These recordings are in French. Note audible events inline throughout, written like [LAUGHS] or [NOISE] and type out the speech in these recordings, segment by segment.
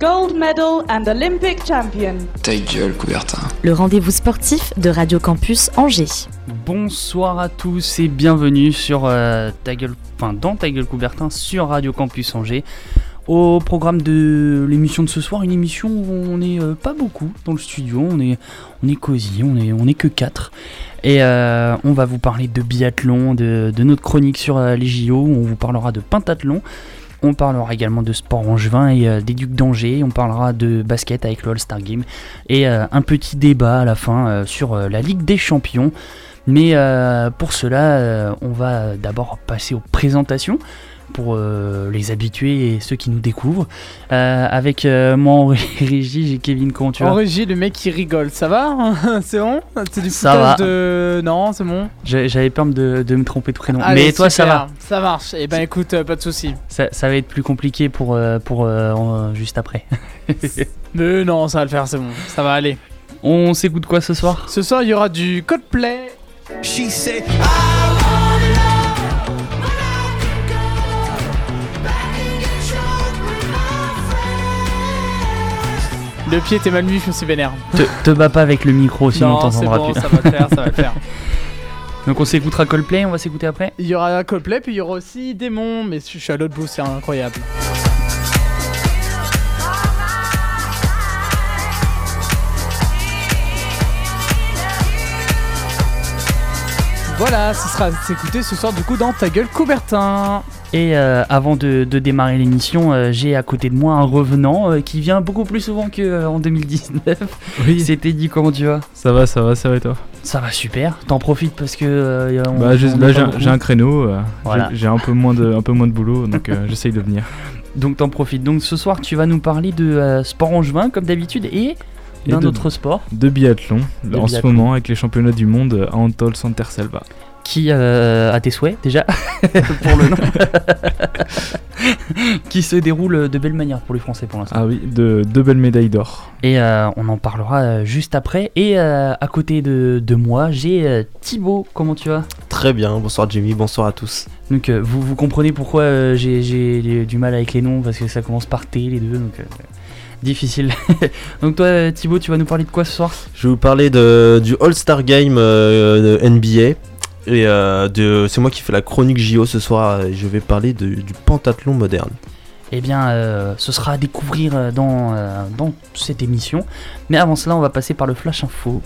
Gold medal and Olympic champion. Ta gueule, Coubertin. le rendez-vous sportif de Radio Campus Angers. Bonsoir à tous et bienvenue sur euh, ta gueule, enfin dans ta gueule Coubertin sur Radio Campus Angers. Au programme de l'émission de ce soir, une émission où on n'est euh, pas beaucoup dans le studio, on est, on est cosy, on est, on est que 4. Et euh, on va vous parler de biathlon, de, de notre chronique sur euh, les JO, on vous parlera de pentathlon. On parlera également de sport angevin et euh, des Ducs d'Angers. On parlera de basket avec le All-Star Game. Et euh, un petit débat à la fin euh, sur la Ligue des Champions. Mais pour cela, on va d'abord passer aux présentations pour euh, les habitués et ceux qui nous découvrent. Euh, avec euh, moi en [LAUGHS] régie, j'ai Kevin, comment tu En vas? régie, le mec qui rigole, ça va [LAUGHS] C'est bon? C'est du Ça foutage va. de. Non, c'est bon? J'avais peur de, de me tromper de prénom. Allez, Mais toi, ça va. Ça marche. Et ben écoute, euh, pas de soucis. Ça, ça va être plus compliqué pour, euh, pour euh, en- juste après. [LAUGHS] Mais non, ça va le faire, c'est bon. Ça va aller. On s'écoute quoi ce soir? Ce soir, il y aura du Coldplay. She said Le pied était mal mis, je me suis vénère. te, te bats pas avec le micro, sinon non, c'est t'entendras bon, plus. ça va le faire, ça va le faire. [LAUGHS] Donc on s'écoutera Coldplay, on va s'écouter après. Il y aura Coldplay, puis il y aura aussi Démon, mais je suis à l'autre bout, c'est incroyable. Voilà, ce sera à s'écouter ce soir du coup dans Ta gueule Coubertin. Et euh, avant de, de démarrer l'émission, euh, j'ai à côté de moi un revenant euh, qui vient beaucoup plus souvent qu'en 2019. Oui, C'était dit comment tu vas? Ça va, ça va, ça va et toi? Ça va super. T'en profites parce que on- Bah je- on là j'ai un- créneau, j'ai- Voilà. j'ai un peu moins de un peu moins de boulot donc [LAUGHS] j'essaye de venir. Donc t'en profites. Donc ce soir tu vas nous parler de sport angevin comme d'habitude et d'un autre sport De biathlon De en ce moment avec les championnats du monde à Antol Santerselva. Qui euh, a tes souhaits déjà [LAUGHS] pour le nom [LAUGHS] qui se déroule de belle manière pour les Français pour l'instant. Ah oui, de deux belles médailles d'or. Et euh, on en parlera euh, juste après. Et euh, à côté de, de moi, j'ai euh, Thibaut. Comment tu vas? Très bien, bonsoir Jimmy, bonsoir à tous. Donc euh, vous, vous comprenez pourquoi euh, j'ai j'ai du mal avec les noms parce que ça commence par T les deux. Donc euh, difficile. [LAUGHS] donc toi Thibaut, tu vas nous parler de quoi ce soir? Je vais vous parler de, du All-Star Game euh, de NBA. Et euh, de, c'est moi qui fais la chronique JO ce soir et je vais parler de- du pentathlon moderne. Eh bien, euh, ce sera à découvrir euh, dans, euh, dans cette émission. Mais avant cela, on va passer par le Flash Info.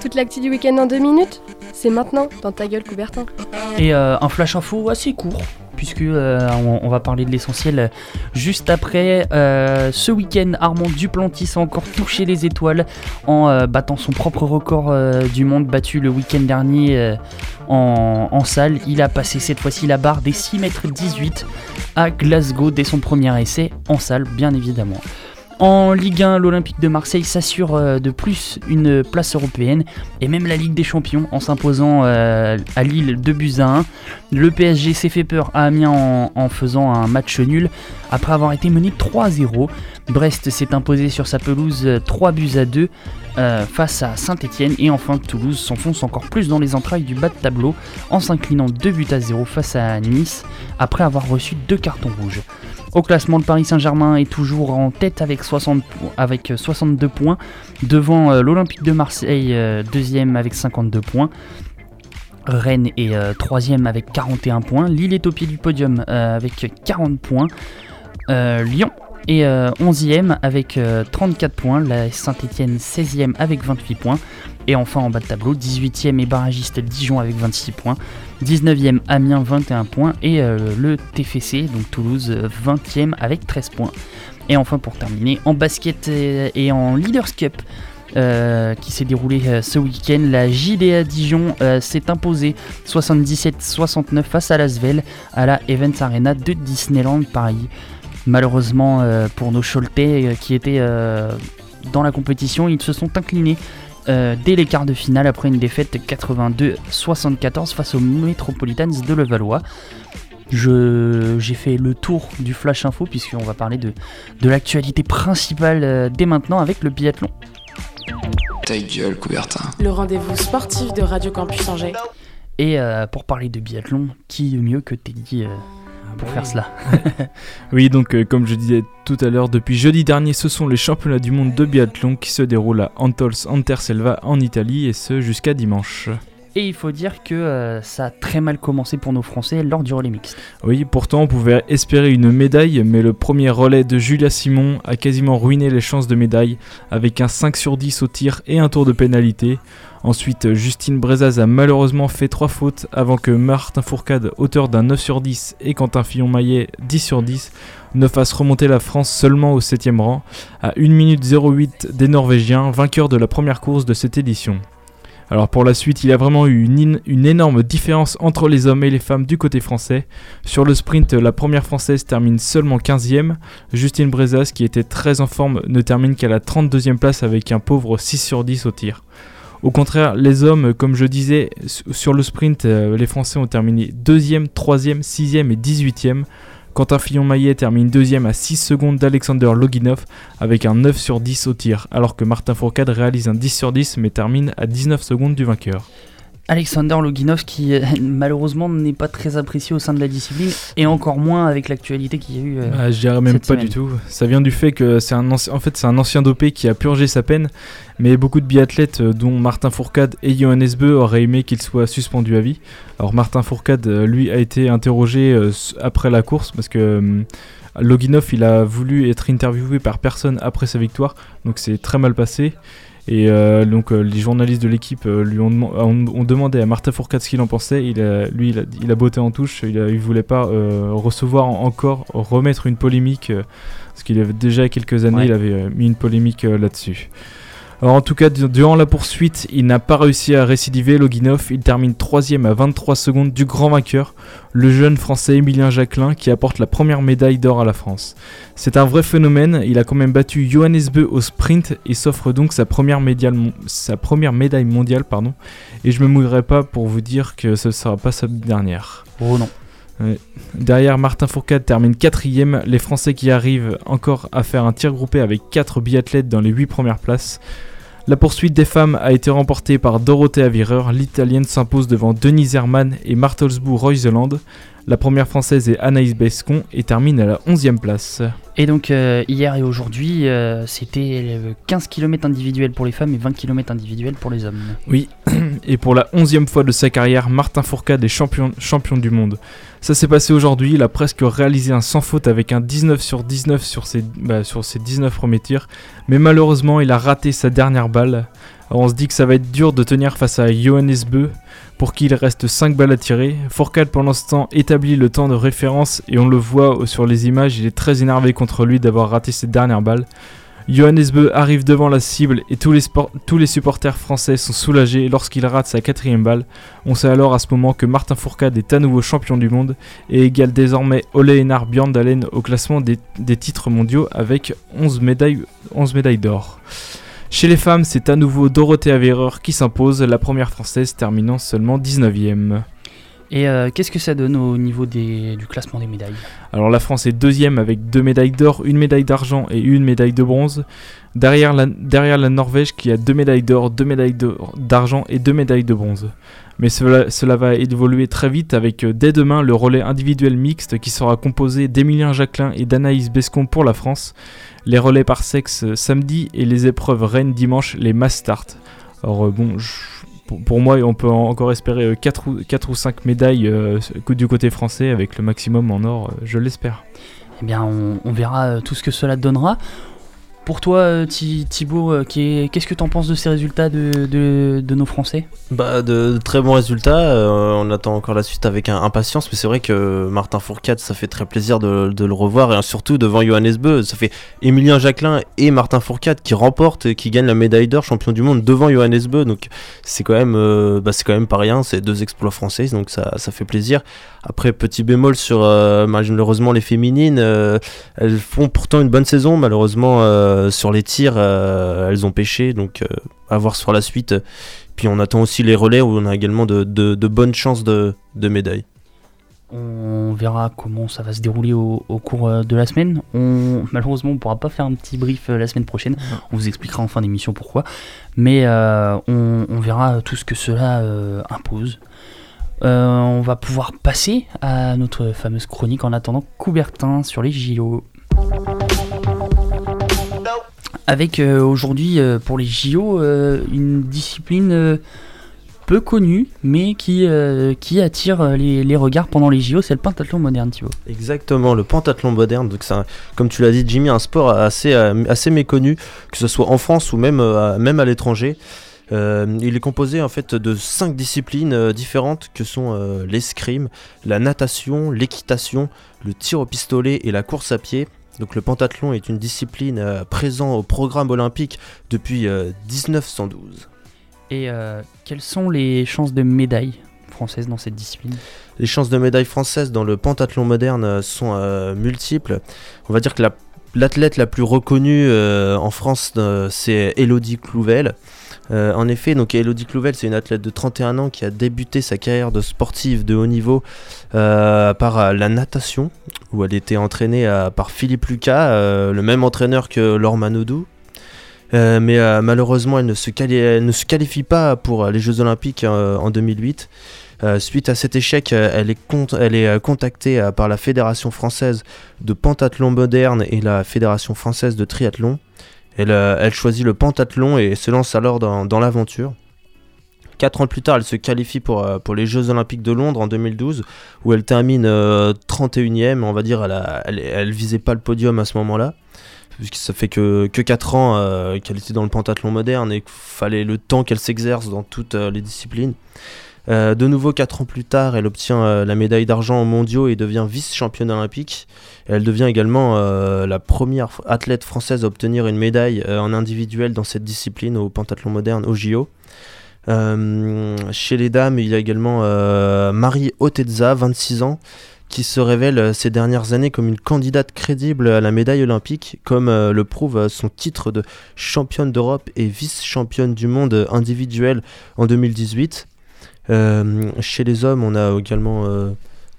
Toute l'actu du week-end en deux minutes C'est maintenant dans ta gueule Coubertin. Et euh, un flash info assez court, puisque euh, va parler de l'essentiel juste après. Euh, ce week-end, Armand Duplantis a encore touché les étoiles en euh, battant son propre record du monde battu le week-end dernier en, en salle. Il a passé cette fois-ci la barre des 6 mètres 18 à Glasgow dès son premier essai en salle, bien évidemment. En Ligue 1, l'Olympique de Marseille s'assure euh, de plus une place européenne et même la Ligue des Champions en s'imposant euh, à Lille 2 buts à 1. Le PSG s'est fait peur à Amiens en, faisant un match nul après avoir été mené 3-0. Brest s'est imposé sur sa pelouse euh, 3 buts à 2 euh, face à Saint-Etienne et enfin Toulouse s'enfonce encore plus dans les entrailles du bas de tableau en s'inclinant 2 buts à 0 face à Nice après avoir reçu deux cartons rouges. Au classement, le Paris Saint-Germain est toujours en tête avec, 60, po- avec 62 points, devant euh, l'Olympique de Marseille, euh, deuxième avec 52 points. Rennes est euh, troisième avec 41 points. Lille est au pied du podium avec 40 points. Lyon est euh, 11e avec euh, 34 points. La Saint-Etienne 16e avec 28 points. Et enfin en bas de tableau, 18e et barragiste Dijon avec 26 points. 19e Amiens 21 points. Et euh, le TFC, donc Toulouse, euh, 20e avec 13 points. Et enfin pour terminer, en basket et, en Leaders Cup, euh, qui s'est déroulé euh, ce week-end. La JDA Dijon s'est imposée 77-69 face à Lasvel à la Events Arena de Disneyland Paris. Malheureusement pour nos Choletais qui étaient dans la compétition, ils se sont inclinés euh, dès les quarts de finale après une défaite 82-74 face aux Metropolitans de Levallois. Je- J'ai fait le tour du Flash Info puisqu'on va parler de, de l'actualité principale euh, dès maintenant avec le biathlon. Ta gueule, Coubertin. Le rendez-vous sportif de Radio Campus Angers. Et euh, pour parler de biathlon, qui mieux que Teddy euh, pour faire cela [LAUGHS] [LAUGHS] Oui, donc euh, comme je disais tout à l'heure, depuis jeudi dernier, ce sont les championnats du monde de biathlon qui se déroulent à Antols Anterselva en Italie et ce jusqu'à dimanche. Et il faut dire que euh, ça a très mal commencé pour nos Français lors du relais mixte. Oui, pourtant on pouvait espérer une médaille, mais le premier relais de Julia Simon a quasiment ruiné les chances de médaille avec un 5 sur 10 au tir et un tour de pénalité. Ensuite, Justine Brezaz a malheureusement fait 3 fautes avant que Martin Fourcade, auteur d'un 9 sur 10, et Quentin Fillon-Maillet, 10 sur 10, ne fassent remonter la France seulement au 7 rang, à 1 minute 08 des Norvégiens, vainqueurs de la première course de cette édition. Alors pour la suite, il y a vraiment eu une, énorme différence entre les hommes et les femmes du côté français. Sur le sprint, la première française termine seulement 15ème. Justine Brezas, qui était très en forme, ne termine qu'à la 32e place avec un pauvre 6 sur 10 au tir. Au contraire, les hommes, comme je disais, sur le sprint, euh, les Français ont terminé 2e, 3e, 6e et 18e. Quentin Fillon-Maillet termine 2e à 6 secondes d'Alexander Loginov avec un 9 sur 10 au tir, alors que Martin Fourcade réalise un 10 sur 10 mais termine à 19 secondes du vainqueur. Alexander Loginov qui euh, malheureusement n'est pas très apprécié au sein de la discipline et encore moins avec l'actualité qu'il y a eu. euh, Ah, je dirais même cette pas semaine. du tout. Ça vient du fait que c'est un ancien, en fait c'est un ancien dopé qui a purgé sa peine, mais beaucoup de biathlètes, euh, dont Martin Fourcade et Johannes Beu, auraient aimé qu'il soit suspendu à vie. Alors Martin Fourcade, euh, lui, a été interrogé après la course parce que Loginov, il a voulu être interviewé par personne après sa victoire, donc c'est très mal passé. Et euh, donc euh, les journalistes de l'équipe euh, lui ont, deman- ont- ont demandé à Martin Fourcade ce qu'il en pensait. Il a- lui, il a, il a botté en touche. Il, il voulait pas recevoir en- encore, remettre une polémique, parce qu'il y avait déjà quelques années, Ouais. il avait mis une polémique là-dessus. Alors en tout cas, du- durant la poursuite, il n'a pas réussi à récidiver, Loginov. Il termine 3 à 23 secondes du grand vainqueur, le jeune français Emilien Jacquelin, qui apporte la première médaille d'or à la France. C'est un vrai phénomène, il a quand même battu Johannes Beu au sprint et s'offre donc sa première, médaille mondiale. Et je me mouillerai pas pour vous dire que ce ne sera pas sa dernière. Oh non. Ouais. Derrière, Martin Fourcade termine quatrième. Les Français qui arrivent encore à faire un tir groupé avec 4 biathlètes dans les 8 premières places. La poursuite des femmes a été remportée par Dorothea Wierer. L'Italienne s'impose devant Denise Hermann et Martelsbou Reuseland. La première française est Anaïs Bescon et termine à la 11e place. Et donc euh, hier et aujourd'hui, euh, c'était euh, 15 km individuels pour les femmes et 20 km individuels pour les hommes. Oui, [CLEARS THROAT] et pour la onzième fois de sa carrière, Martin Fourcade est champion, champion du monde. Ça s'est passé aujourd'hui, il a presque réalisé un sans faute avec un 19 sur 19 sur ses, bah, sur ses 19 premiers tirs, mais malheureusement il a raté sa dernière balle. Alors on se dit que ça va être dur de tenir face à Johannes Beu, pour qui il reste 5 balles à tirer. Fourcade pendant ce temps établit le temps de référence et on le voit sur les images, il est très énervé contre lui d'avoir raté ses dernières balles. Johannes Beu arrive devant la cible et tous les, supporters français sont soulagés lorsqu'il rate sa quatrième balle. On sait alors à ce moment que Martin Fourcade est à nouveau champion du monde et égale désormais Ole Einar Bjørndalen au classement des, titres mondiaux avec 11 médailles, 11 médailles d'or. Chez les femmes, c'est à nouveau Dorothea Wierer qui s'impose, la première française terminant seulement 19ème. Et euh, qu'est-ce que ça donne au niveau du classement des médailles? Alors la France est deuxième avec deux médailles d'or, une médaille d'argent et une médaille de bronze. Derrière la, Norvège qui a deux médailles d'or, deux médailles d'argent et deux médailles de bronze. Mais cela, va évoluer très vite avec euh, dès demain le relais individuel mixte qui sera composé d'Emilien Jacquelin et d'Anaïs Bescon pour la France. Les relais par sexe euh, samedi et les épreuves reines dimanche, les mass start. Alors bon, pour, moi on peut en- encore espérer 4 ou, quatre ou 5 médailles euh, du côté français avec le maximum en or, euh, je l'espère. Eh bien, on, verra euh, tout ce que cela donnera. Pour toi, euh, Thi- Thibaut, euh, qu'est-ce que tu en penses de ces résultats de, nos Français? Bah, de, très bons résultats. euh, on attend encore la suite avec impatience, mais c'est vrai que Martin Fourcade, ça fait très plaisir de, le revoir et surtout devant Johannes Beu. Ça fait Emilien Jacquelin et Martin Fourcade qui remportent et qui gagnent la médaille d'or champion du monde devant Johannes Beu. Donc c'est quand même, euh, bah, quand même pas rien. C'est deux exploits français, donc ça, fait plaisir. Après, petit bémol sur malheureusement les féminines, elles font pourtant une bonne saison. Malheureusement euh, sur les tirs, euh, elles ont pêché, donc euh, à voir sur la suite. Puis on attend aussi les relais où on a également de, de- de bonnes chances de, de médailles. On verra comment ça va se dérouler au, au cours de la semaine. On, malheureusement, on pourra pas faire un petit brief la semaine prochaine. On vous expliquera en fin d'émission pourquoi. Mais euh, on, on verra tout ce que cela euh, impose. Euh, on va pouvoir passer à notre fameuse chronique en attendant Coubertin sur les JO. Avec euh, aujourd'hui euh, pour les JO euh, une discipline peu connue mais qui, qui attire les, regards pendant les JO, c'est le pentathlon moderne Thibaut. Exactement, le pentathlon moderne. Donc comme tu l'as dit, Jimmy, un sport assez, assez méconnu, que ce soit en France ou même, même à l'étranger. Il est composé en fait de cinq disciplines différentes que sont euh, l'escrime, la natation, l'équitation, le tir au pistolet et la course à pied. Donc le pentathlon est une discipline euh, présente au programme olympique depuis euh, 1912. Et euh, quelles sont les chances de médaille françaises dans cette discipline? Les chances de médaille française dans le pentathlon moderne euh, sont euh, multiples. On va dire que la- l'athlète la, plus reconnue euh, en France, euh, c'est Elodie Clouvel. Euh, en effet, donc Elodie Clouvel, c'est une athlète de 31 ans qui a débuté sa carrière de sportive de haut niveau euh, par euh, la natation, où elle était entraînée par Philippe Lucas, le même entraîneur que Laure Manodou. Mais malheureusement, elle ne, se qualifie pas pour les Jeux Olympiques en 2008. Euh, suite à cet échec, elle est, contactée par la Fédération française de pentathlon moderne et la Fédération française de triathlon. Elle, euh, elle choisit le pentathlon et se lance alors dans, l'aventure. Quatre ans plus tard, elle se qualifie pour, euh, les Jeux Olympiques de Londres en 2012, où elle termine euh, 31e. On va dire, elle, a- elle, elle visait pas le podium à ce moment-là, puisque ça fait que, que 4 ans euh, qu'elle était dans le pentathlon moderne et qu'il fallait le temps qu'elle s'exerce dans toutes euh, les disciplines. Euh, de nouveau, 4 ans plus tard, elle obtient euh, la médaille d'argent aux mondiaux et devient vice-championne olympique. Elle devient également euh, la première athlète française à obtenir une médaille en individuel dans cette discipline au pentathlon moderne au JO. Chez les dames, il y a également Marie Otezza, 26 ans, qui se révèle ces dernières années comme une candidate crédible à la médaille olympique, comme le prouve son titre de championne d'Europe et vice-championne du monde individuel en 2018. Euh, chez les hommes, on a également euh,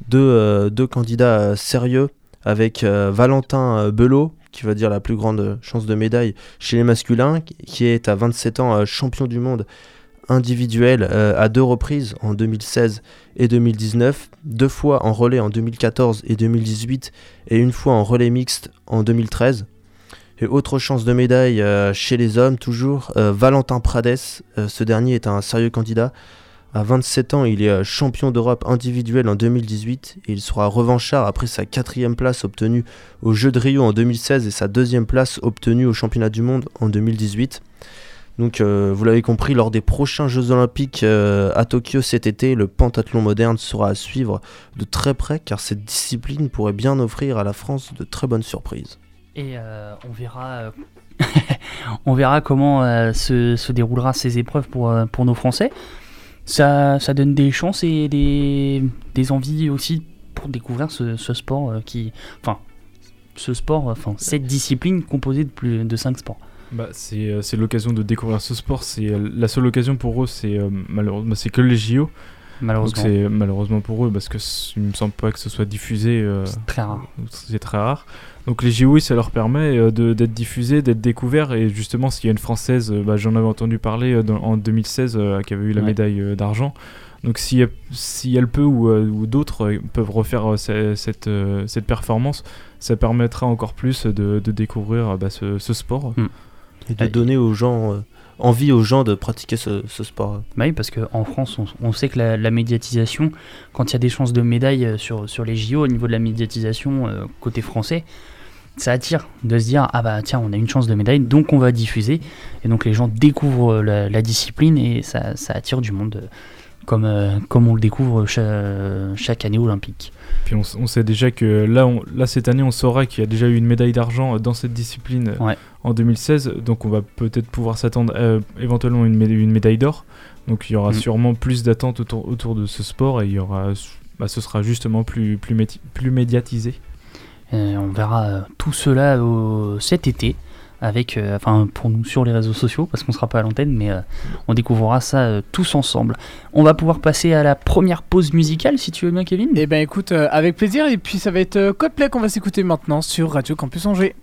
deux, euh, deux candidats sérieux avec Valentin Belot, qui va dire la plus grande chance de médaille chez les masculins, qui- est à 27 ans champion du monde individuel à deux reprises en 2016 et 2019, deux fois en relais en 2014 et 2018 et une fois en relais mixte en 2013. Et autre chance de médaille chez les hommes, toujours Valentin Prades. Ce dernier est un sérieux candidat. À 27 ans, il est euh, champion d'Europe individuel en 2018 et il sera revanchard après sa quatrième place obtenue aux Jeux de Rio en 2016 et sa deuxième place obtenue au championnat du monde en 2018. Donc, euh, vous l'avez compris, lors des prochains Jeux Olympiques euh, à Tokyo cet été, le pentathlon moderne sera à suivre de très près car cette discipline pourrait bien offrir à la France de très bonnes surprises. Et on verra, [LAUGHS] on verra comment se, se déroulera ces épreuves pour, pour nos Français. Ça, ça donne des chances et des, des envies aussi pour découvrir ce, sport euh, qui, enfin, ce sport, enfin cette discipline composée de plus de 5 sports. Bah, c'est euh, c'est l'occasion de découvrir ce sport. Euh, la seule occasion pour eux, c'est euh, malheureusement, c'est que les JO. Malheureusement. Donc c'est malheureusement pour eux parce que il me semble pas que ce soit diffusé. euh, C'est très rare. C'est très rare. Donc les JO, ça leur permet euh, de- d'être diffusés, d'être découverts. Et justement, s'il y a une française, euh, bah, j'en avais entendu parler euh, dans- en 2016, euh, qui avait eu la Ouais. médaille euh, d'argent. Donc si, elle- si elle peut ou, euh, ou d'autres euh, peuvent refaire euh, ce- cette, euh, cette performance, ça permettra encore plus de, de découvrir euh, bah, ce, ce sport. Mm. Et de donner aux gens, euh, envie aux gens de pratiquer ce, sport. Bah oui, parce qu'en France, on, sait que la, médiatisation, quand il y a des chances de médaille euh, sur, sur les JO, au niveau de la médiatisation euh, côté français, ça attire de se dire ah bah tiens on a une chance de médaille donc on va diffuser et donc les gens découvrent euh, la, discipline et ça, attire du monde comme, euh, comme on le découvre cha- chaque, année olympique. Puis on, sait déjà que là, on- là cette année, on saura qu'il y a déjà eu une médaille d'argent euh, dans cette discipline euh, Ouais. en 2016. Donc on va peut-être pouvoir s'attendre à, éventuellement une, mé- une médaille d'or. Donc il y aura Mm. sûrement plus d'attentes autour, autour de ce sport et il y aura, bah, ce sera justement plus, plus, méti- plus médiatisé. On verra tout cela au- cet été avec euh, enfin pour nous sur les réseaux sociaux parce qu'on sera pas à l'antenne mais euh, on découvrira ça euh, tous ensemble. On va pouvoir passer à la première pause musicale si tu veux bien Kevin. Eh ben écoute, avec plaisir. Et puis ça va être Coldplay qu'on va s'écouter maintenant sur Radio Campus Angers.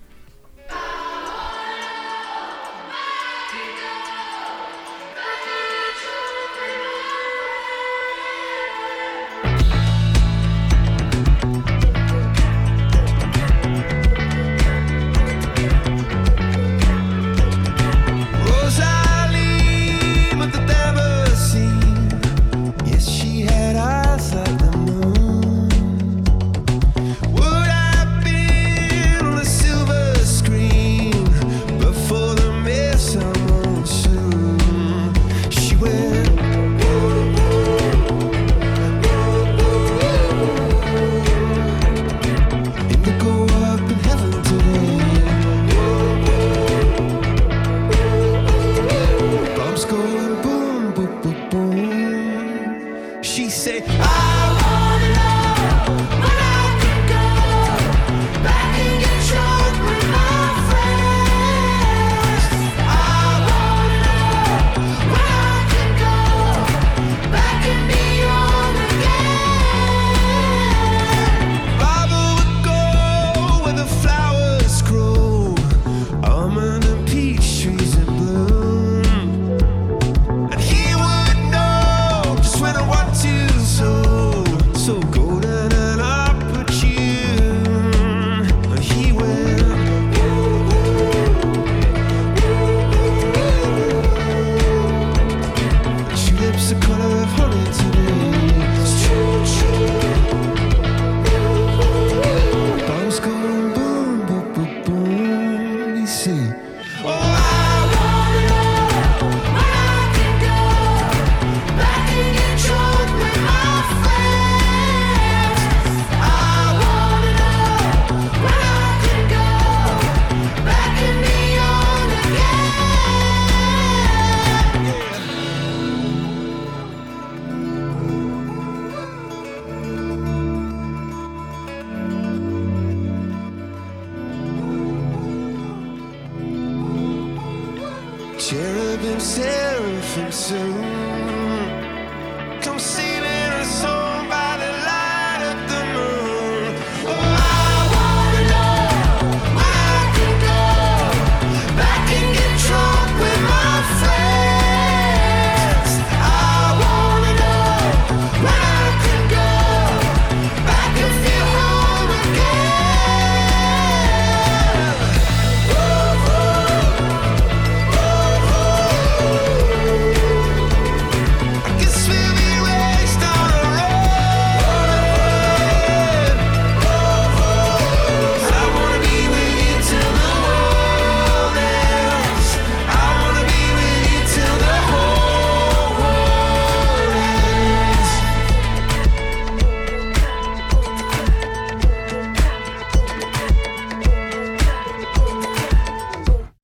school.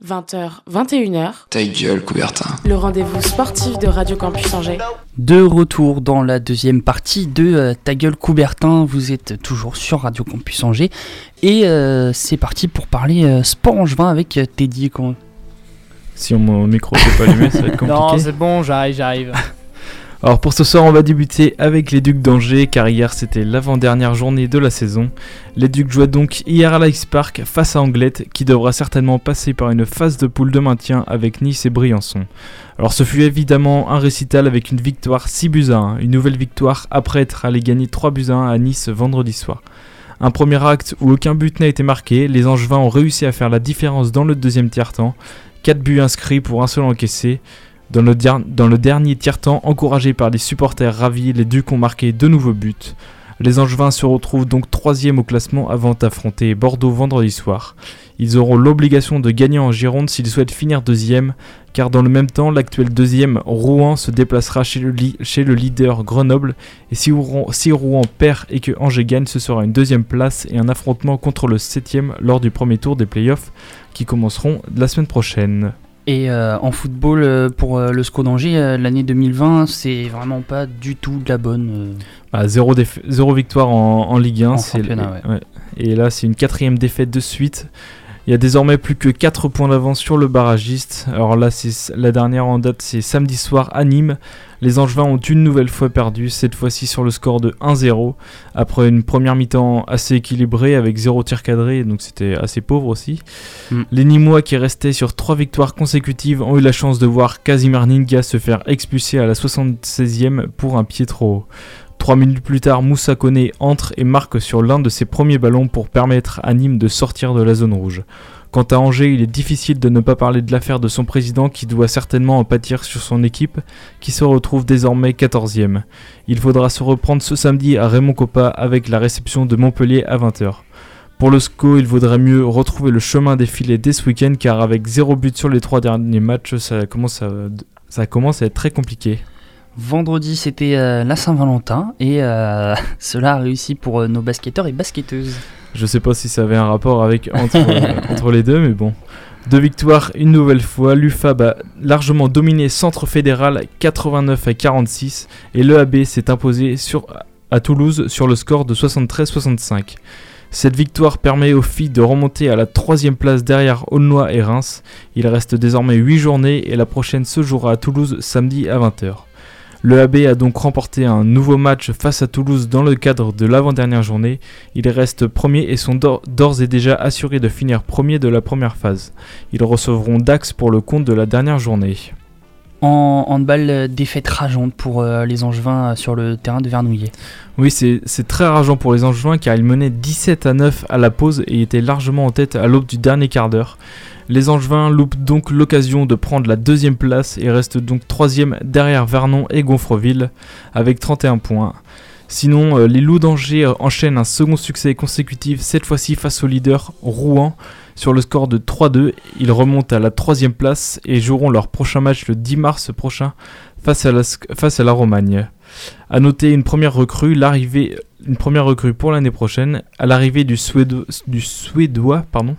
20h, 21h, Ta gueule, Coubertin. le rendez-vous sportif de Radio Campus Angers. De retour dans la deuxième partie de euh, Ta gueule Coubertin, vous êtes toujours sur Radio Campus Angers et euh, c'est parti pour parler euh, sport angevin avec euh, Teddy. Quand... Si on- mon micro n'est pas allumé, ça va être [LAUGHS] compliqué. Non, c'est bon, j'arrive, j'arrive. Alors pour ce soir, on va débuter avec les Ducs d'Angers, car hier c'était l'avant-dernière journée de la saison. Les Ducs jouaient donc hier à l'Ice Park face à Anglette, qui devra certainement passer par une phase de poule de maintien avec Nice et Briançon. Alors ce fut évidemment un récital avec une victoire 6 buts à 1, une nouvelle victoire après être allé gagner 3 buts à 1 à Nice vendredi soir. Un premier acte où aucun but n'a été marqué, les Angevins ont réussi à faire la différence dans le deuxième tiers-temps, 4 buts inscrits pour un seul encaissé, dans le, dernier tiers-temps, encouragés par les supporters ravis, les Ducs ont marqué deux nouveaux buts. Les Angevins se retrouvent donc troisième au classement avant d'affronter Bordeaux vendredi soir. Ils auront l'obligation de gagner en Gironde s'ils souhaitent finir deuxième, car dans le même temps, l'actuel deuxième Rouen se déplacera chez le, li- chez le leader Grenoble, et si Rouen, si Rouen perd et que Angers gagne, ce sera une deuxième place et un affrontement contre le septième lors du premier tour des playoffs qui commenceront la semaine prochaine. Et euh, en football, euh, pour euh, le SCO d'Angers, l'année 2020, c'est vraiment pas du tout de la bonne. Bah, zéro, victoire en, en Ligue 1. En ouais. Et là, c'est une quatrième défaite de suite. Il y a désormais plus que 4 points d'avance sur le barragiste. Alors là, c'est la dernière en date, c'est samedi soir à Nîmes. Les Angevins ont une nouvelle fois perdu, cette fois-ci sur le score de 1-0, après une première mi-temps assez équilibrée avec 0 tir cadré, donc c'était assez pauvre aussi. Mm. Les Nîmois qui restaient sur 3 victoires consécutives ont eu la chance de voir Casimir Ninga se faire expulser à la 76e pour un pied trop haut. Trois minutes plus tard, Moussa Koné entre et marque sur l'un de ses premiers ballons pour permettre à Nîmes de sortir de la zone rouge. Quant à Angers, il est difficile de ne pas parler de l'affaire de son président qui doit certainement en pâtir sur son équipe qui se retrouve désormais 14e. Il faudra se reprendre ce samedi à Raymond Coppa avec la réception de Montpellier à 20h. Pour le SCO, il vaudrait mieux retrouver le chemin des filets dès ce week-end car avec 0 but sur les trois derniers matchs, ça commence à être très compliqué. Vendredi, c'était euh, la Saint-Valentin et euh, [LAUGHS] cela a réussi pour euh, nos basketteurs et basketteuses. Je sais pas si ça avait un rapport avec entre, [LAUGHS] entre les deux, mais bon. Deux victoires une nouvelle fois. L'UFAB a largement dominé Centre Fédéral 89 à 46 et l'EAB s'est imposé sur, à Toulouse sur le score de 73-65. Cette victoire permet aux filles de remonter à la troisième place derrière Aulnois et Reims. Il reste désormais 8 journées et la prochaine se jouera à Toulouse samedi à 20h. Le AB a donc remporté un nouveau match face à Toulouse dans le cadre de l'avant-dernière journée. Ils restent premiers et sont d'or- d'ores et déjà assurés de finir premier de la première phase. Ils recevront Dax pour le compte de la dernière journée. En handball, euh, défaite rageante pour euh, les Angevins euh, sur le terrain de Vernouillet. Oui, c'est c'est très rageant pour les Angevins car ils menaient 17 à 9 à la pause et étaient largement en tête à l'aube du dernier quart d'heure. Les Angevins loupent donc l'occasion de prendre la deuxième place et restent donc troisième derrière Vernon et Gonfreville avec 31 points. Sinon, euh, les Loups d'Angers euh, enchaînent un second succès consécutif, cette fois-ci face au leader Rouen. Sur le score de 3-2, ils remontent à la troisième place et joueront leur prochain match le 10 mars prochain face à la, face à la Romagne. A noter une première recrue, l'arrivée, une première recrue pour l'année prochaine, à l'arrivée du, Suédo- du Suédois pardon,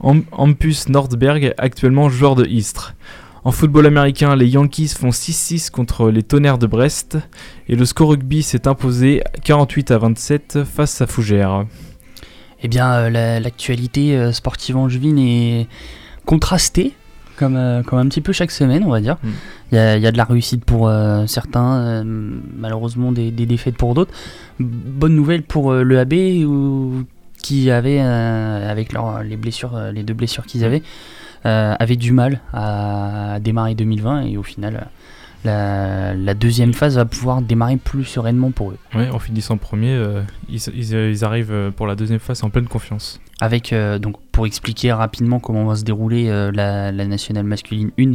[LAUGHS] Hampus Nordberg, actuellement joueur de Istres. En football américain, les Yankees font 6-6 contre les Tonnerres de Brest et le score rugby s'est imposé 48 à 27 face à Fougères. Eh bien, euh, la- l'actualité euh, sportive angevine est contrastée, comme, euh, comme un petit peu chaque semaine, on va dire. Mm. Il y, a, il y a de la réussite pour euh, certains, euh, malheureusement des, des défaites pour d'autres. Bonne nouvelle pour le AB, qui avait, avec leur- les, blessures, les deux blessures qu'ils avaient, euh, avait du mal à démarrer 2020 et au final, la, la deuxième phase va pouvoir démarrer plus sereinement pour eux. Ouais, en finissant premier, euh, ils, ils- ils arrivent euh, pour la deuxième phase en pleine confiance. Avec, euh, donc, pour expliquer rapidement comment va se dérouler euh, la, la nationale masculine 1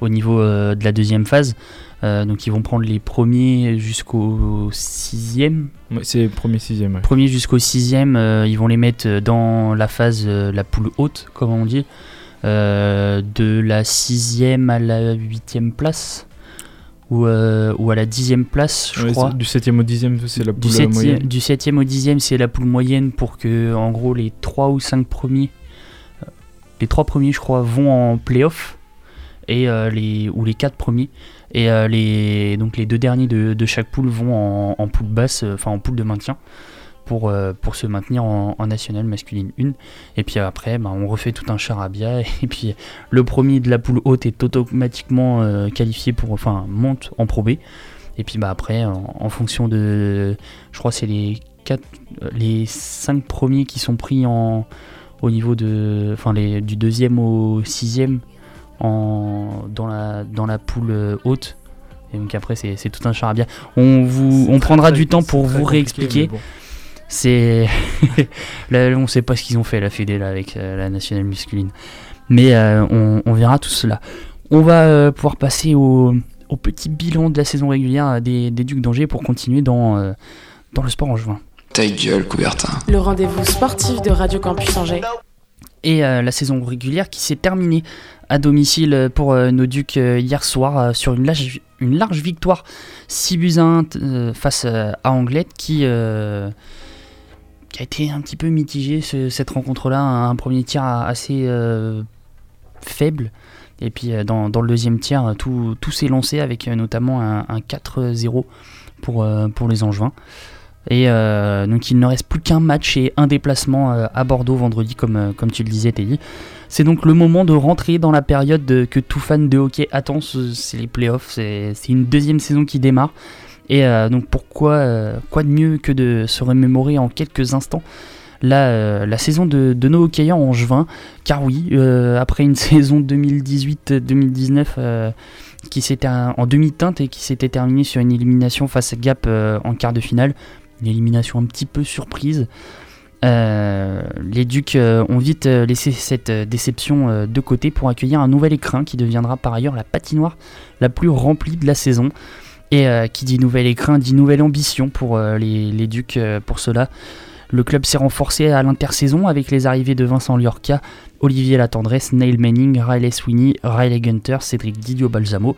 au niveau de la deuxième phase. Donc ils vont prendre les premiers jusqu'au sixième. Ouais, c'est premier sixième. ouais. Premiers jusqu'au sixième, ils vont les mettre dans la phase, la poule haute, comme on dit. De la sixième à la huitième place. Ou, euh, ou à la dixième place, je Ouais, crois. Du 7ème au 10ème, c'est la Du poule septième, moyenne. du septième au dixième, c'est la poule moyenne pour que, en gros, les 3 ou 5 premiers, euh, les 3 premiers, je crois, vont en playoff, et, euh, les, ou les 4 premiers, et les, donc les deux derniers de, de chaque poule vont en, en poule basse, enfin en poule de maintien, pour, euh, pour se maintenir en, en nationale masculine 1. Et puis après, bah, on refait tout un charabia, [LAUGHS] et puis le premier de la poule haute est automatiquement euh, qualifié pour, enfin, monte en Pro B. Et puis bah après, en, en fonction de, je crois que c'est les quatre, euh, les cinq premiers qui sont pris en, au niveau de, enfin les, du deuxième au sixième en, dans la, dans la poule haute. Et donc après c'est, tout un charabia. On vous, on prendra du temps pour vous réexpliquer. C'est, [LAUGHS] là, on sait pas ce qu'ils ont fait la Fédé là avec euh, la nationale masculine, mais euh, on, on verra tout cela. On va euh, pouvoir passer au, au petit bilan de la saison régulière des, des Ducs d'Angers pour continuer dans, euh, dans le sport en juin. Ta gueule, Coubertin. Le rendez-vous sportif de Radio Campus Angers. Et euh, la saison régulière qui s'est terminée à domicile pour euh, nos Ducs euh, hier soir euh, sur une large, une large victoire 6 buts à 1 euh, face euh, à Anglette qui, euh, qui a été un petit peu mitigée ce- cette rencontre-là. Un, premier tir assez euh, faible. Et puis euh, dans, dans le deuxième tiers, tout, tout s'est lancé avec euh, notamment un, un 4-0 pour, pour les Angevins. Et donc il ne reste plus qu'un match et un déplacement à Bordeaux vendredi, comme, comme tu le disais, Teddy. C'est donc le moment de rentrer dans la période de- que tout fan de hockey attend, ce- c'est les playoffs, c'est une deuxième saison qui démarre. Et euh, donc pourquoi euh, quoi de mieux que de se remémorer en quelques instants la, euh, saison de, de nos hockeyeurs en juin? Car oui, après une [LAUGHS] saison 2018-2019 euh, qui s'était en demi-teinte et qui s'était terminée sur une élimination face à Gap en quart de finale, une élimination un petit peu surprise. Les Ducs ont vite laissé cette déception de côté pour accueillir un nouvel écrin qui deviendra par ailleurs la patinoire la plus remplie de la saison. Et euh, qui dit nouvel écrin dit nouvelle ambition pour euh, les, Ducs. euh, pour cela, le club s'est renforcé à l'intersaison avec les arrivées de Vincent Liorca, Olivier Latendresse, Neil Manning, Riley Sweeney, Riley Gunter, Cédric Didio Balsamo,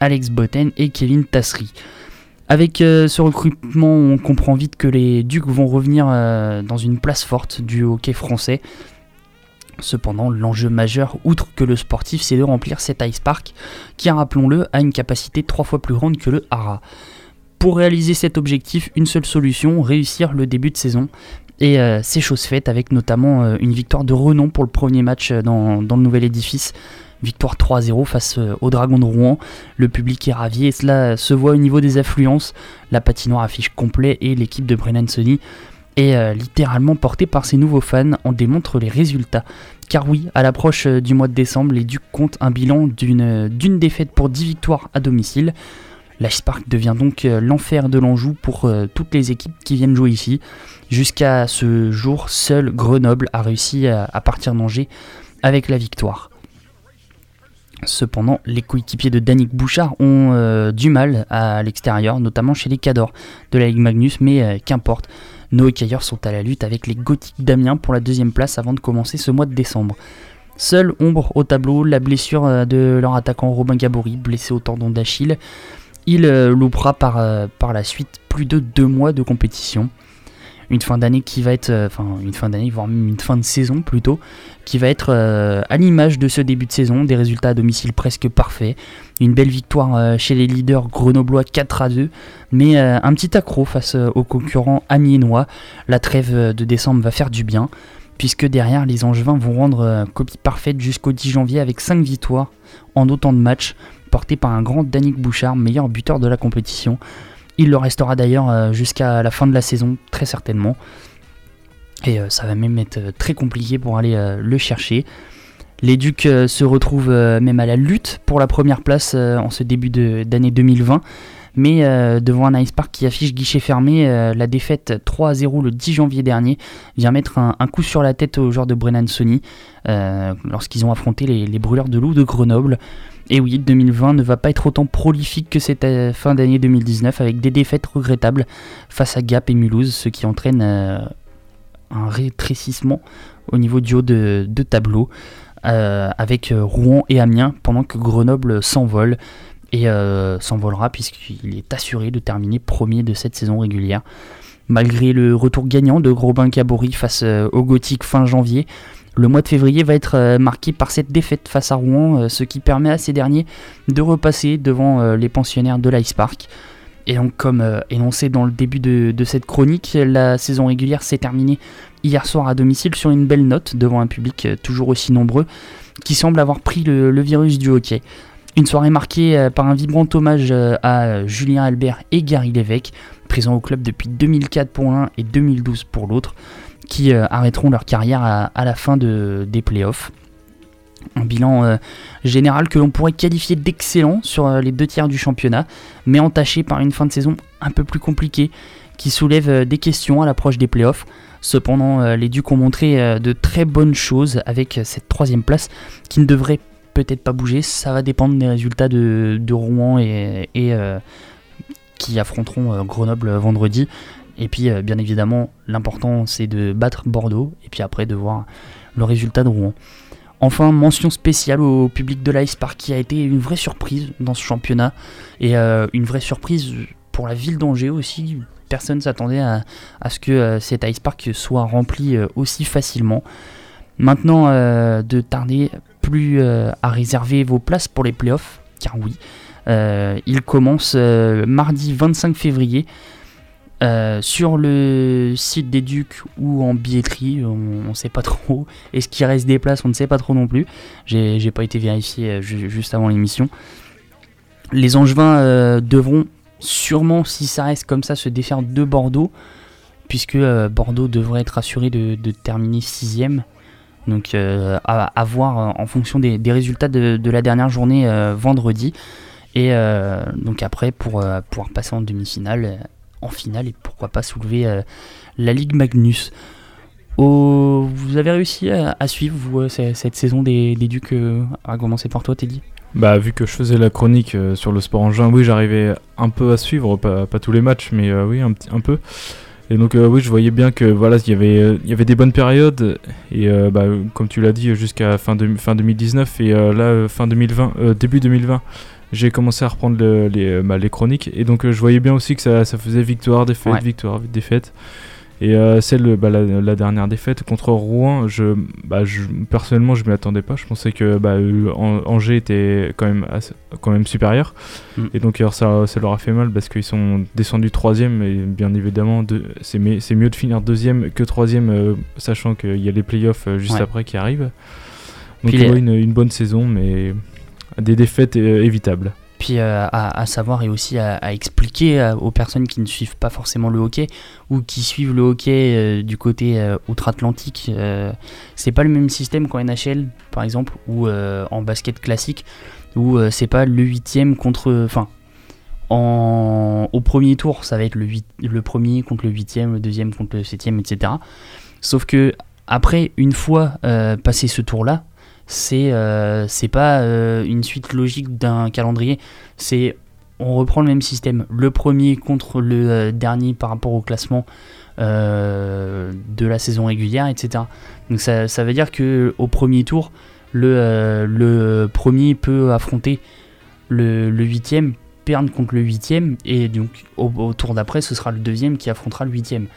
Alex Botten et Kevin Tassery. Avec ce recrutement, on comprend vite que les Ducs vont revenir dans une place forte du hockey français. Cependant, l'enjeu majeur, outre que le sportif, c'est de remplir cet Ice Park, qui, rappelons-le, a une capacité trois fois plus grande que le Hara. Pour réaliser cet objectif, une seule solution, réussir le début de saison. Et euh, c'est chose faite avec notamment euh, une victoire de renom pour le premier match euh, dans, le nouvel édifice. Victoire 3-0 face euh, au Dragon de Rouen. Le public est ravi et cela se voit au niveau des affluences. La patinoire affiche complet et l'équipe de Brennan Sony est euh, littéralement portée par ses nouveaux fans en démontre les résultats. Car oui, à l'approche euh, du mois de décembre, les Ducs comptent un bilan d'une euh, défaite pour 10 victoires à domicile. L'Ice Park devient donc euh, l'enfer de l'Anjou pour toutes les équipes qui viennent jouer ici. Jusqu'à ce jour, seul Grenoble a réussi à, partir d'Angers avec la victoire. Cependant, les coéquipiers de Danick Bouchard ont du mal à l'extérieur, notamment chez les Cadors de la Ligue Magnus, mais qu'importe. Nos hockeyeurs sont à la lutte avec les Gothiques d'Amiens pour la deuxième place avant de commencer ce mois de décembre. Seule ombre au tableau, la blessure euh, de leur attaquant Robin Gabory, blessé au tendon d'Achille. Il euh, loupera euh, par la suite plus de deux mois de compétition. Une fin d'année qui va être, euh, enfin une fin d'année, voire même une fin de saison plutôt, qui va être euh, à l'image de ce début de saison, des résultats à domicile presque parfaits, une belle victoire euh, chez les leaders grenoblois 4 à 2, mais un petit accro face aux concurrents amiénois. La trêve de décembre va faire du bien, puisque derrière les Angevins vont rendre copie parfaite jusqu'au 10 janvier avec 5 victoires en autant de matchs, portés par un grand Danick Bouchard, meilleur buteur de la compétition. Il le restera d'ailleurs euh, jusqu'à la fin de la saison, très certainement. Et euh, ça va même être euh, très compliqué pour aller le chercher. Les Ducs se retrouvent même à la lutte pour la première place en ce début d'année 2020. Mais devant un Ice Park qui affiche guichet fermé, la défaite 3 à 0 le 10 janvier dernier vient mettre un, coup sur la tête aux joueurs de Brennan Sony lorsqu'ils ont affronté les, les brûleurs de loup de Grenoble. Et oui, 2020 ne va pas être autant prolifique que cette euh, fin d'année 2019 avec des défaites regrettables face à Gap et Mulhouse, ce qui entraîne euh, un rétrécissement au niveau du haut de, tableau euh, avec Rouen et Amiens pendant que Grenoble s'envole et s'envolera puisqu'il est assuré de terminer premier de cette saison régulière. Malgré le retour gagnant de Robin Cabory face au Gothique fin janvier, le mois de février va être euh, marqué par cette défaite face à Rouen, euh, ce qui permet à ces derniers de repasser devant euh, les pensionnaires de l'Ice Park. Et donc, comme énoncé dans le début de, cette chronique, la saison régulière s'est terminée hier soir à domicile sur une belle note devant un public toujours aussi nombreux qui semble avoir pris le, virus du hockey. Une soirée marquée par un vibrant hommage à Julien Albert et Gary Lévesque, présents au club depuis 2004 pour l'un et 2012 pour l'autre, qui euh, arrêteront leur carrière à, la fin de, des playoffs. Un bilan euh, général que l'on pourrait qualifier d'excellent sur euh, les deux tiers du championnat, mais entaché par une fin de saison un peu plus compliquée, qui soulève des questions à l'approche des playoffs. Cependant, les Ducs ont montré de très bonnes choses avec cette troisième place qui ne devrait peut-être pas bouger. Ça va dépendre des résultats de, Rouen et, qui affronteront Grenoble vendredi. Et puis, euh, bien évidemment, l'important c'est de battre Bordeaux et puis après de voir le résultat de Rouen. Enfin, mention spéciale au public de l'Ice Park qui a été une vraie surprise dans ce championnat et euh, une vraie surprise pour la ville d'Angers aussi. Personne s'attendait à, ce que euh, cet Ice Park soit rempli aussi facilement. Maintenant, de tarder plus à réserver vos places pour les playoffs, car oui, il commence mardi 25 février euh, sur le site des Ducs ou en billetterie, on ne sait pas [LAUGHS] trop. Est-ce qu'il reste des places On ne sait pas trop non plus. J'ai pas été vérifié euh, ju- juste avant l'émission. Les Angevins euh, devront sûrement, si ça reste comme ça, se défaire de Bordeaux, puisque Bordeaux devrait être assuré de, de terminer sixième. Donc à, voir en fonction des, résultats de, la dernière journée vendredi. Et donc après pour pouvoir passer en demi-finale, en finale et pourquoi pas soulever euh, la Ligue Magnus. Vous avez réussi à, suivre vous, euh, cette, saison des, des Ducs euh, À commencer par toi Teddy? Bah, vu que je faisais la chronique sur le sport engin, oui, j'arrivais un peu à suivre, pas, tous les matchs, mais oui, un, petit, un peu. Et donc, oui, je voyais bien que voilà, il y avait, y avait des bonnes périodes, et bah, comme tu l'as dit, jusqu'à fin, fin 2019, et là, fin 2020, euh, début 2020, j'ai commencé à reprendre le- les, euh, bah, les chroniques, et donc euh, je voyais bien aussi que ça, ça faisait victoire, défaite, Ouais. victoire, défaite. Et euh, celle, bah, la, la dernière défaite contre Rouen, je, bah, je, personnellement, je m'y attendais pas. Je pensais que bah, euh, An- Angers était quand même, assez- quand même supérieur. Mm. Et donc, alors, ça, ça leur a fait mal parce qu'ils sont descendus troisième. Et bien évidemment, c'est mi- c'est mieux de finir deuxième que troisième, euh, sachant qu'il y a les playoffs euh, juste Ouais. après qui arrivent. Donc, les- ouais, une, une bonne saison, mais des défaites euh, évitables. Puis euh, à, savoir et aussi à, expliquer euh, aux personnes qui ne suivent pas forcément le hockey ou qui suivent le hockey du côté outre-Atlantique, c'est pas le même système qu'en NHL par exemple ou en basket classique où c'est pas le huitième contre, enfin en, au premier tour ça va être le, le premier contre le huitième, le deuxième contre le septième, etc. Sauf que après une fois passé ce tour là c'est euh, c'est pas euh, une suite logique d'un calendrier. C'est on reprend le même système. Le premier contre le euh, dernier par rapport au classement de la saison régulière, etc. Donc ça, ça veut dire que au premier tour, le, le premier peut affronter le, le huitième, perdre contre le huitième, et donc au, tour d'après, ce sera le deuxième qui affrontera le huitième.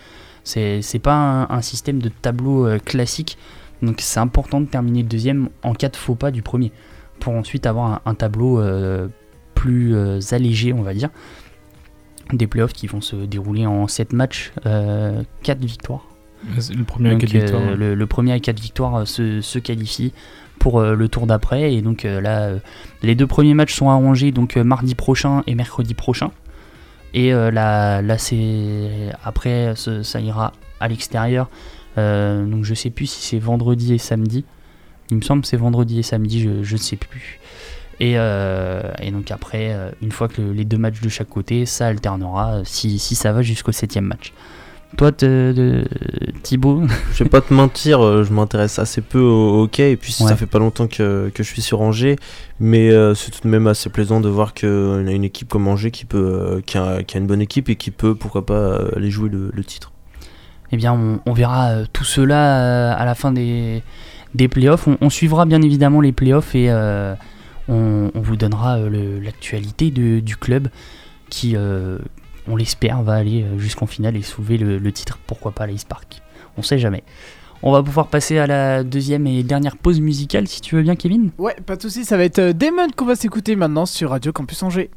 C'est pas un, système de tableau classique. Donc c'est important de terminer le deuxième en cas de faux pas du premier, pour ensuite avoir un, un tableau euh, plus euh, allégé, on va dire. Des playoffs qui vont se dérouler en 7 matchs, 4 victoires. Le premier à Donc, quatre euh, victoires, ouais. le, le premier à 4 victoires euh, se, se qualifie pour euh, le tour d'après. Et donc euh, là, euh, les deux premiers matchs sont arrangés donc euh, mardi prochain et mercredi prochain. Et euh, là, là c'est après, ça ira à l'extérieur. Euh, donc je sais plus si c'est vendredi et samedi. Il me semble que c'est vendredi et samedi, je, ne sais plus. Et, euh, et donc après, euh, une fois que le- les deux matchs de chaque côté, ça alternera si, si ça va jusqu'au septième match. Toi, te- Thibaut Je vais pas te mentir, je m'intéresse assez peu au hockey et puis Ouais. ça fait pas longtemps que, que je suis sur Angers, mais c'est tout de même assez plaisant de voir qu'on a une équipe comme Angers qui, peut, qui, a, qui a une bonne équipe et qui peut, pourquoi pas, aller jouer le, le titre. Eh bien, on, verra euh, tout cela euh, à la fin des, des playoffs. On, suivra bien évidemment les playoffs et euh, on, vous donnera l'actualité du club qui, on l'espère, va aller jusqu'en finale et soulever le, titre. Pourquoi pas l'Ice Park? On sait jamais. On va pouvoir passer à la deuxième et dernière pause musicale si tu veux bien, Kevin? Ouais, pas de soucis, ça va être Damon qu'on va s'écouter maintenant sur Radio Campus Angers.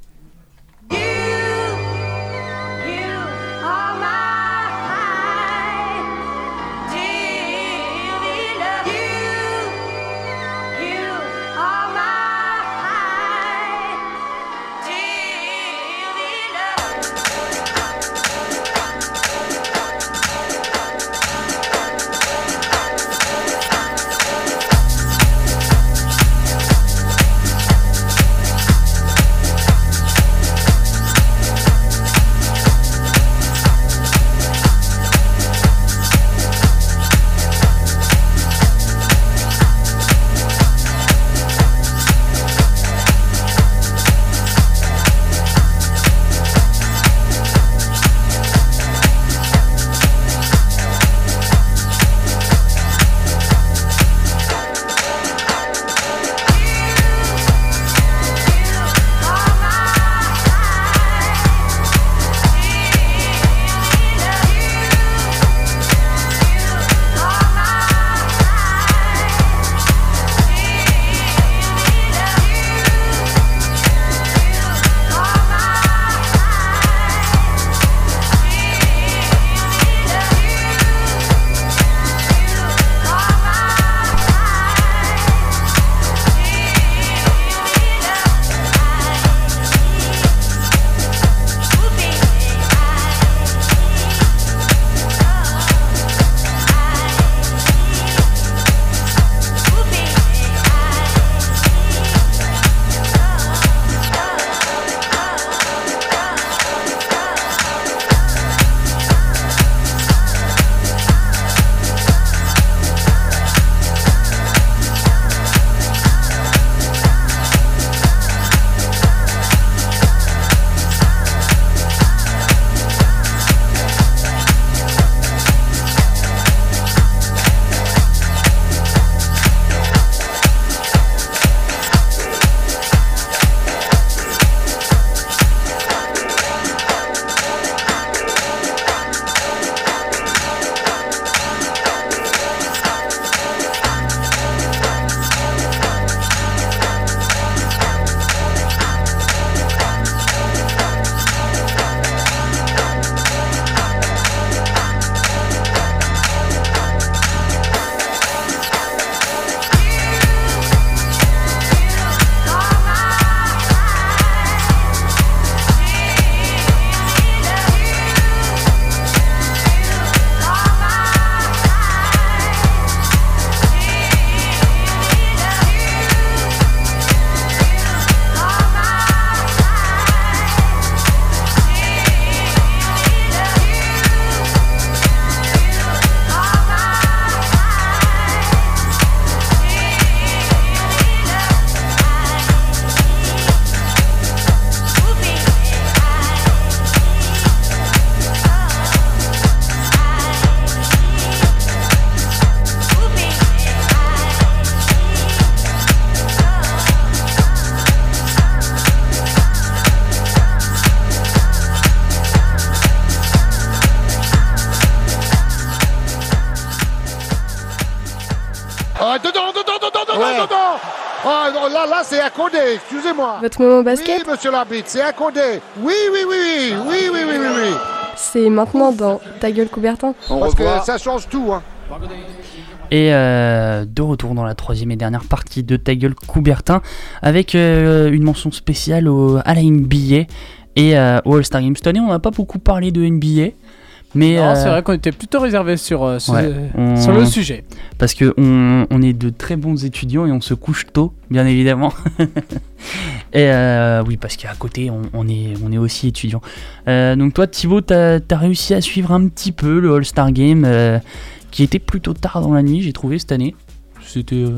Ah, dedans, dedans, dedans, dedans, ouais. dedans ah, non, là, là, c'est accordé, excusez-moi. Votre moment basket Oui, monsieur l'arbitre, c'est accordé. Oui, oui, oui, oui, oui, oui, oui, oui. oui. C'est maintenant dans Ta gueule, Coubertin. On Parce que ça change tout. Hein. Et euh, de retour dans la troisième et dernière partie de Ta gueule, Coubertin, avec euh, une mention spéciale au, à la NBA et euh, au All-Star Games. Cette année, on n'a pas beaucoup parlé de NBA. Mais Non, euh, c'est vrai qu'on était plutôt réservé sur, euh, ouais, on- sur le sujet. Parce que on, on est de très bons étudiants et on se couche tôt, bien évidemment. [LAUGHS] et euh, oui, parce qu'à côté, on, on est, on est aussi étudiants. Euh, donc toi, Thibaut, t'as as réussi à suivre un petit peu le All-Star Game, euh, qui était plutôt tard dans la nuit, j'ai trouvé cette année. C'était euh,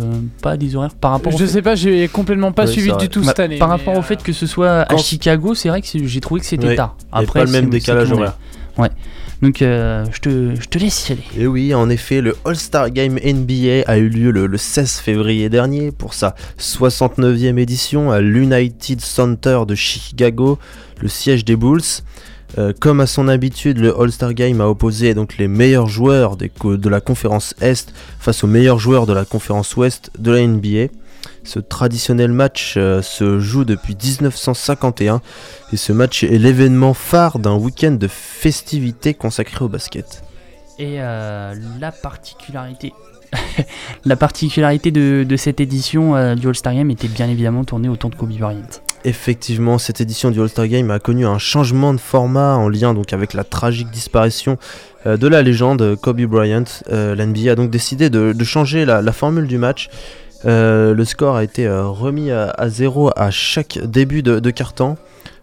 pas des horaires par rapport. au Je fait- sais pas, j'ai complètement pas suivi c'est du tout Bah, cette année. Par rapport au euh, fait que ce soit à Chicago, c'est vrai que c'est- j'ai trouvé que c'était tard. avait pas le même c'est- décalage c'est horaire. Ouais. Donc euh, je, te, laisse y aller. Et oui, en effet, le All-Star Game NBA a eu lieu le, le 16 février dernier pour sa 69e édition à l'United Center de Chicago, le siège des Bulls. Euh, comme à son habitude, le All-Star Game a opposé donc les meilleurs joueurs de la conférence Est face aux meilleurs joueurs de la conférence Ouest de la NBA. Ce traditionnel match euh, se joue depuis 1951 et ce match est l'événement phare d'un week-end de festivités consacré au basket. Et euh, la particularité, [LAUGHS] la particularité de, de cette édition euh, du All-Star Game était bien évidemment tournée autour de Kobe Bryant. Effectivement, cette édition du All-Star Game a connu un changement de format en lien donc avec la tragique disparition euh, de la légende Kobe Bryant. Euh, L'NBA a donc décidé de, de changer la, la formule du match. Euh, le score a été euh, remis à, à zéro à chaque début de, de quart-temps.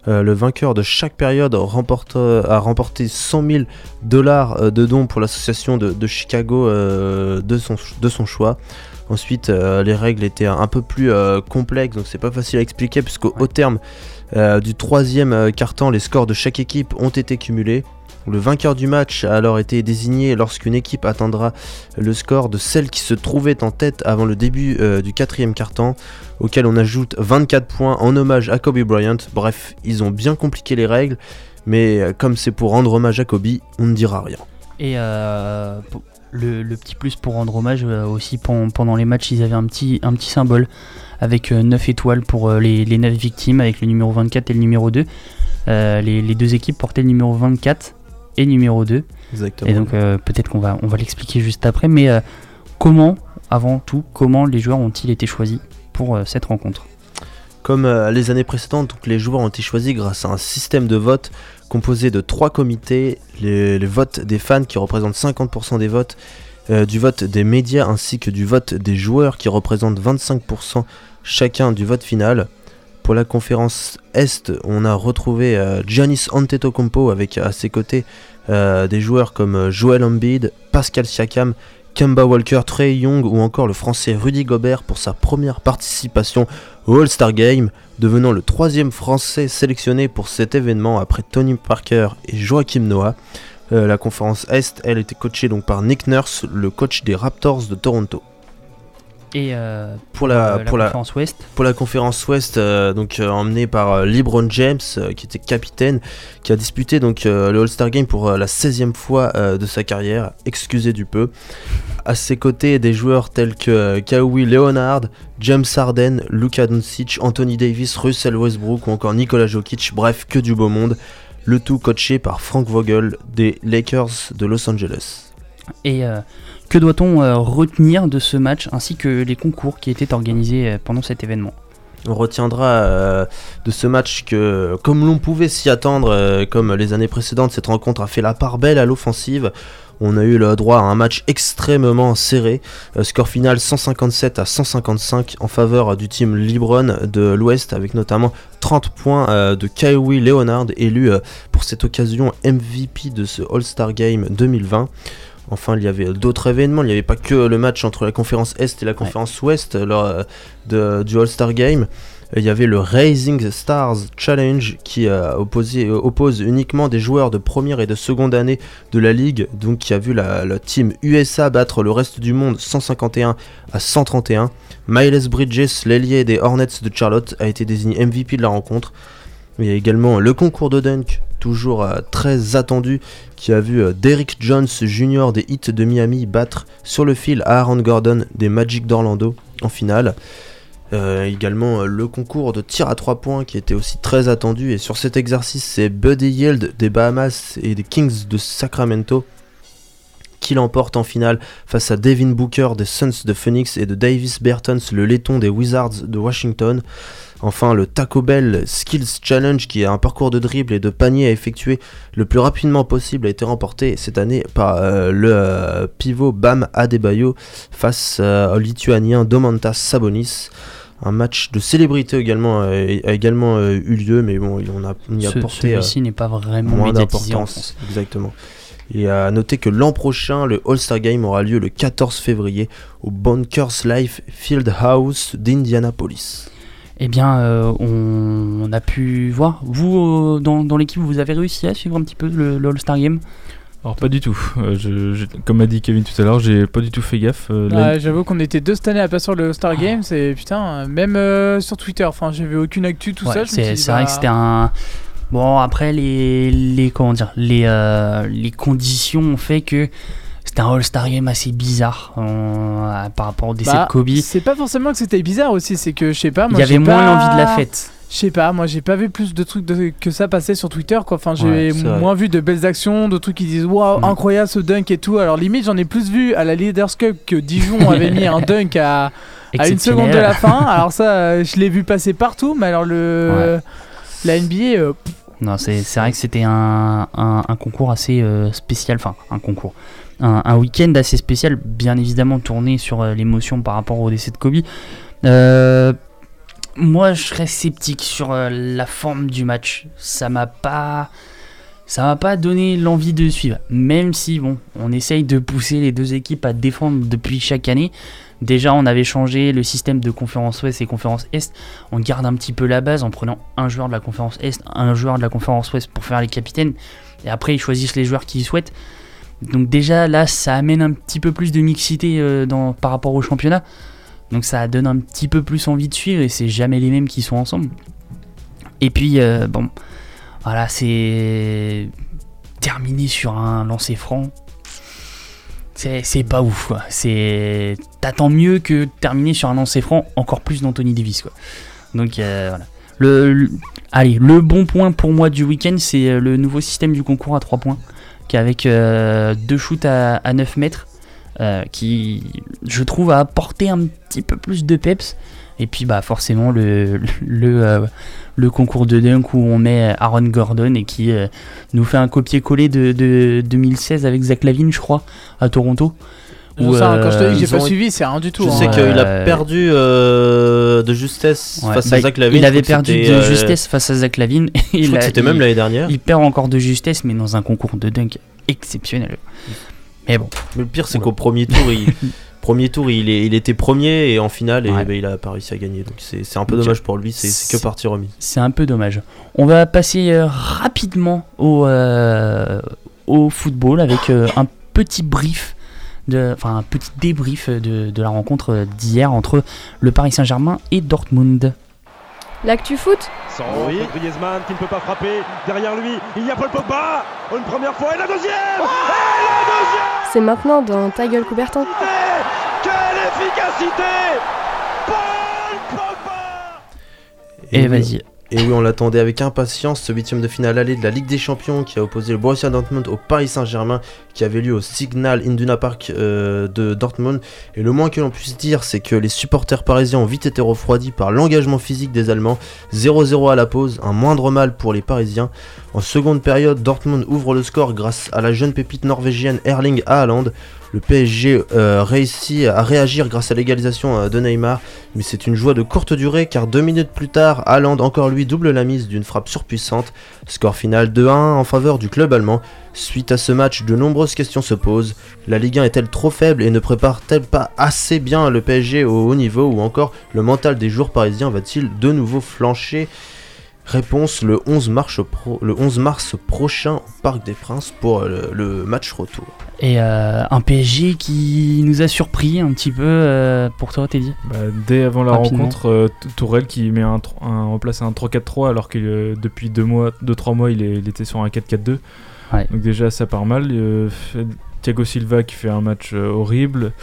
Euh, le vainqueur de chaque période remporte, a remporté 100 000 dollars de dons pour l'association de, de Chicago de, son, de son choix. Ensuite, les règles étaient un peu plus complexes, donc c'est pas facile à expliquer, puisqu'au au terme du troisième quart-temps, les scores de chaque équipe ont été cumulés. Le vainqueur du match a alors été désigné lorsqu'une équipe atteindra le score de celle qui se trouvait en tête avant le début euh, du quatrième quart-temps, auquel on ajoute 24 points en hommage à Kobe Bryant. Bref, ils ont bien compliqué les règles, mais euh, comme c'est pour rendre hommage à Kobe, on ne dira rien. Et euh, le, petit plus pour rendre hommage aussi pen- pendant les matchs, ils avaient un petit, symbole avec 9 étoiles pour les, les 9 victimes, avec le numéro 24 et le numéro 2. Euh, les, les deux équipes portaient le numéro 24 et numéro 2. Exactement. Et donc euh, peut-être qu'on va, on va l'expliquer juste après. Mais euh, comment, avant tout, comment les joueurs ont-ils été choisis pour euh, cette rencontre? Comme les années précédentes, donc, les joueurs ont été choisis grâce à un système de vote composé de trois comités, les, les votes des fans qui représentent 50% des votes, euh, du vote des médias ainsi que du vote des joueurs qui représentent 25% chacun du vote final. Pour la conférence Est, on a retrouvé euh, Giannis Antetokounmpo avec à ses côtés euh, des joueurs comme euh, Joel Embiid, Pascal Siakam, Kemba Walker, Trey Young ou encore le français Rudy Gobert pour sa première participation au All-Star Game, devenant le troisième français sélectionné pour cet événement après Tony Parker et Joachim Noah. La conférence Est, elle était coachée donc par Nick Nurse, le coach des Raptors de Toronto. Et euh, Pour la, euh, pour la conférence Ouest pour la conférence Ouest, euh, donc euh, emmené par LeBron James, qui était capitaine, qui a disputé donc le All-Star Game pour la 16e fois de sa carrière, excusez du peu. À ses côtés, des joueurs tels que Kawhi Leonard, James Harden, Luka Doncic, Anthony Davis, Russell Westbrook ou encore Nikola Jokic, bref, que du beau monde. Le tout coaché par Frank Vogel des Lakers de Los Angeles. Et que doit-on euh, retenir de ce match ainsi que les concours qui étaient organisés euh, pendant cet événement? On retiendra euh, de ce match que, comme l'on pouvait s'y attendre, comme les années précédentes, cette rencontre a fait la part belle à l'offensive. On a eu le droit à un match extrêmement serré. Score final 157 à 155 en faveur du team Libron de l'Ouest, avec notamment 30 points de Kawhi Leonard, élu pour cette occasion MVP de ce All-Star Game 2020. Enfin, il y avait d'autres événements. Il n'y avait pas que le match entre la conférence Est et la conférence Ouest lors euh, du All-Star Game. Il y avait le Rising Stars Challenge qui euh, euh, oppose uniquement des joueurs de première et de seconde année de la ligue, donc qui a vu la, la team USA battre le reste du monde 151 à 131. Miles Bridges, l'ailier des Hornets de Charlotte, a été désigné MVP de la rencontre. Il y a également le concours de dunk, toujours euh, très attendu, qui a vu euh, Derrick Jones Jr. des Heat de Miami battre sur le fil Aaron Gordon des Magic d'Orlando en finale. Euh, également le concours de tir à 3 points qui était aussi très attendu et sur cet exercice c'est Buddy Yield des Bahamas et des Kings de Sacramento qui l'emporte en finale face à Devin Booker des Suns de Phoenix et de Davis Bertans le laiton des Wizards de Washington. Enfin, le Taco Bell Skills Challenge, qui est un parcours de dribble et de panier à effectuer le plus rapidement possible, a été remporté cette année par euh, le euh, pivot Bam Adebayo face euh, au Lituanien Domantas Sabonis. Un match de célébrité également, a également eu lieu, mais bon, on a, on y a Ce- porté celui-ci n'est pas vraiment moins d'importance. Exactement. Et à noter que l'an prochain, le All-Star Game aura lieu le 14 février au Bunkers Life Fieldhouse d'Indianapolis. Eh bien, euh, on, on a pu voir. Vous, euh, dans, dans l'équipe, vous avez réussi à suivre un petit peu le, le All-Star Game? Alors pas du tout. Euh, je- je- comme a dit Kevin tout à l'heure, j'ai pas du tout fait gaffe. Euh, l'année- J'avoue qu'on était deux cette année à pas sur le Star Games et putain, même euh, sur Twitter, enfin j'avais aucune actu tout Ouais, me c'est vrai bah, que c'était un. Bon, après, les, les, comment dire, les, euh, les conditions ont fait que c'était un All-Star Game assez bizarre euh, par rapport au décès bah, de Kobe. C'est pas forcément que c'était bizarre aussi, c'est que je sais pas. Il y avait moins pas- l'envie de la fête. Je sais pas, moi j'ai pas vu plus de trucs de- que ça passer sur Twitter quoi. Enfin, j'ai Ouais, moins vu de belles actions, de trucs qui disent waouh, Mm. incroyable ce dunk et tout. Alors limite, j'en ai plus vu à la Leaders Cup que Dijon avait mis un [LAUGHS] dunk à, à une seconde de la fin. [LAUGHS] Alors ça, je l'ai vu passer partout, mais alors le la NBA, euh, Non, c'est c'est vrai que c'était un, un, un concours assez euh, spécial, enfin un concours, un, week-end assez spécial, bien évidemment tourné sur euh, l'émotion par rapport au décès de Kobe. Euh, moi, je serais sceptique sur euh, la forme du match. Ça m'a pas, ça m'a pas donné l'envie de suivre. Même si bon, on essaye de pousser les deux équipes à défendre depuis chaque année. Déjà, on avait changé le système de conférence Ouest et conférence Est. On garde un petit peu la base en prenant un joueur de la conférence Est, un joueur de la conférence Ouest pour faire les capitaines. Et après, ils choisissent les joueurs qu'ils souhaitent. Donc déjà, là, ça amène un petit peu plus de mixité euh, par rapport au championnat. Donc ça donne un petit peu plus envie de suivre et c'est jamais les mêmes qui sont ensemble. Et puis, euh, bon, voilà, c'est terminé sur un lancer franc. C'est pas ouf, quoi. C'est t'attends mieux que terminer sur un lancer franc, encore plus d'Anthony Davis, quoi. Donc euh, voilà. Le, le- allez, le bon point pour moi du week-end, c'est le nouveau système du concours à 3 points, qui avec euh, deux shoots à, à 9 mètres, euh, qui, je trouve, a apporté un petit peu plus de peps. Et puis, bah, forcément, le, [LAUGHS] le, euh, le concours de dunk où on met Aaron Gordon et qui nous fait un copier-coller de, de 2016 avec Zach Lavine, je crois, à Toronto. Non, Où, ça, quand je te dis que j'ai ils pas ont- suivi, c'est rien du tout. Je hein. sais qu'il a Euh, perdu euh, de justesse Ouais, face bah, à Zach Lavine. Il avait perdu de euh, justesse face à Zach Lavine. [LAUGHS] Je Il crois que a- c'était il- même l'année dernière. Il perd encore de justesse, mais dans un concours de dunk exceptionnel. Mais bon. Mais le pire, c'est qu'au premier tour, il, [LAUGHS] premier tour, il, est- il était premier et en finale, et, ben, il a pas réussi à gagner. Donc c'est c'est un peu dommage pour lui. C'est c'est que partie remise. C'est un peu dommage. On va passer euh, rapidement au, euh, au football avec euh, un petit brief, de, enfin un petit débrief de, de la rencontre d'hier entre le Paris Saint-Germain et Dortmund. L'actu foot Sans Griezmann qui ne peut pas frapper. Derrière lui, il y a Paul Pogba. Une première fois et la deuxième Et la deuxième C'est maintenant dans Ta gueule Coubertin. Quelle efficacité Paul Pogba Et oui, vas-y. Et oui, on l'attendait avec impatience, ce huitième de finale aller de la Ligue des Champions qui a opposé le Borussia Dortmund au Paris Saint-Germain qui avait lieu au Signal Iduna Park euh, de Dortmund. Et le moins que l'on puisse dire, c'est que les supporters parisiens ont vite été refroidis par l'engagement physique des Allemands. 0-0 à la pause, un moindre mal pour les Parisiens. En seconde période, Dortmund ouvre le score grâce à la jeune pépite norvégienne Erling Haaland. Le PSG euh, réussit à réagir grâce à l'égalisation euh, de Neymar, mais c'est une joie de courte durée car deux minutes plus tard, Haaland encore lui double la mise d'une frappe surpuissante. Score final 2-1 en faveur du club allemand. Suite à ce match, de nombreuses questions se posent. La Ligue 1 est-elle trop faible et ne prépare-t-elle pas assez bien le PSG au haut niveau? Ou encore le mental des joueurs parisiens va-t-il de nouveau flancher? Réponse le 11 mars, pro- le 11 mars prochain au Parc des Princes pour le, le match retour. Et euh, un PSG qui nous a surpris un petit peu euh, pour toi, Teddy? Bah, dès avant la Rapidement. rencontre, euh, Tourelle qui met un, tro- un en place un 3-4-3 alors que euh, depuis 2 mois, 2-3 mois il, est- il était sur un 4-4-2. Ouais. Donc déjà ça part mal. Euh, Thiago Silva qui fait un match euh, horrible.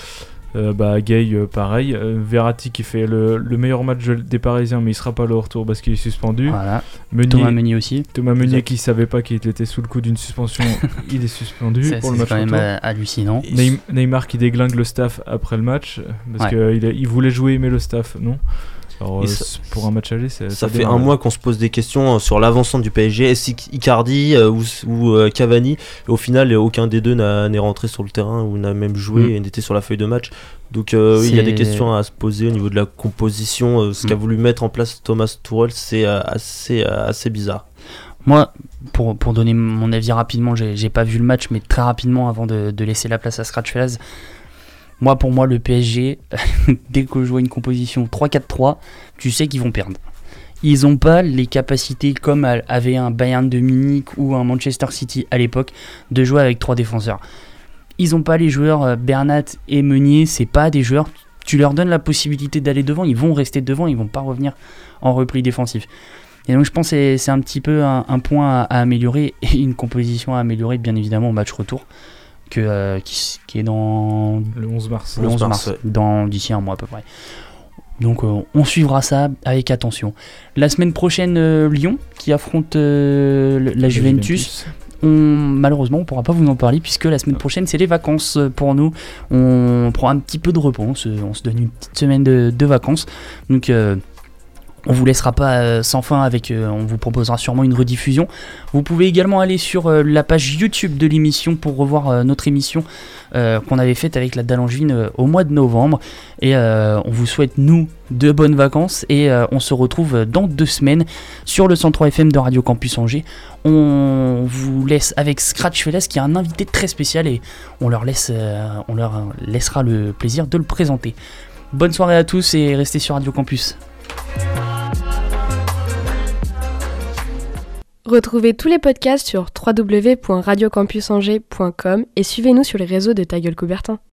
Euh, bah, Gay euh, pareil. Euh, Verratti qui fait le, le meilleur match des Parisiens mais il sera pas au retour parce qu'il est suspendu. Voilà. Meunier- Thomas Meunier aussi. Thomas Meunier Exact. qui savait pas qu'il était sous le coup d'une suspension, [LAUGHS] il est suspendu pour le c'est match quand même retour. hallucinant. Neym- Neymar qui déglingue le staff après le match parce Ouais. qu'il il voulait jouer mais le staff non. Alors, Et euh, ça- pour un match aller, c'est- Ça fait un mois qu'on se pose des questions euh, sur l'avancement du PSG. Est-ce Icardi euh, ou, ou, euh, Cavani? Et Au final, aucun des deux n'est rentré sur le terrain ou n'a même joué Mm. et n'était sur la feuille de match. Donc euh, oui, il y a des questions à se poser au niveau de la composition. euh, ce qu'a Mm. voulu mettre en place Thomas Tuchel, c'est euh, assez, euh, assez bizarre. Moi, pour, pour donner mon avis rapidement, j'ai pas vu le match, mais très rapidement avant de, de laisser la place à Scratch. Moi, pour moi, le PSG, [LAUGHS] dès que je vois une composition 3-4-3, tu sais qu'ils vont perdre. Ils n'ont pas les capacités comme avait un Bayern de Munich ou un Manchester City à l'époque de jouer avec trois défenseurs. Ils n'ont pas les joueurs euh, Bernat et Meunier, c'est pas des joueurs. Tu leur donnes la possibilité d'aller devant, ils vont rester devant, ils vont pas revenir en repli défensif. Et donc je pense que c'est- un petit peu un, point à améliorer et une composition à améliorer bien évidemment au match retour que, euh, qui, est dans Le 11 mars. le 11 mars, dans d'ici un mois à peu près. Donc euh, on suivra ça avec attention. La semaine prochaine, euh, Lyon qui affronte euh, la Juventus. On, malheureusement, on pourra pas vous en parler puisque la semaine prochaine c'est les vacances pour nous. On prend un petit peu de repos, on se, on se donne une petite semaine de, de vacances. Donc euh, on vous laissera pas euh, sans fin avec, euh, on vous proposera sûrement une rediffusion. Vous pouvez également aller sur euh, la page YouTube de l'émission pour revoir notre émission qu'on avait faite avec la Dallangevine euh, au mois de novembre. Et on vous souhaite, nous, de bonnes vacances. Et on se retrouve dans deux semaines sur le 103 FM de Radio Campus Angers. On vous laisse avec Scratch Fellas qui a un invité très spécial et on leur, laisse, on leur laissera le plaisir de le présenter. Bonne soirée à tous et restez sur Radio Campus. Retrouvez tous les podcasts sur www.radiocampusangers.com et suivez-nous sur les réseaux de Ta Gueule Coubertin.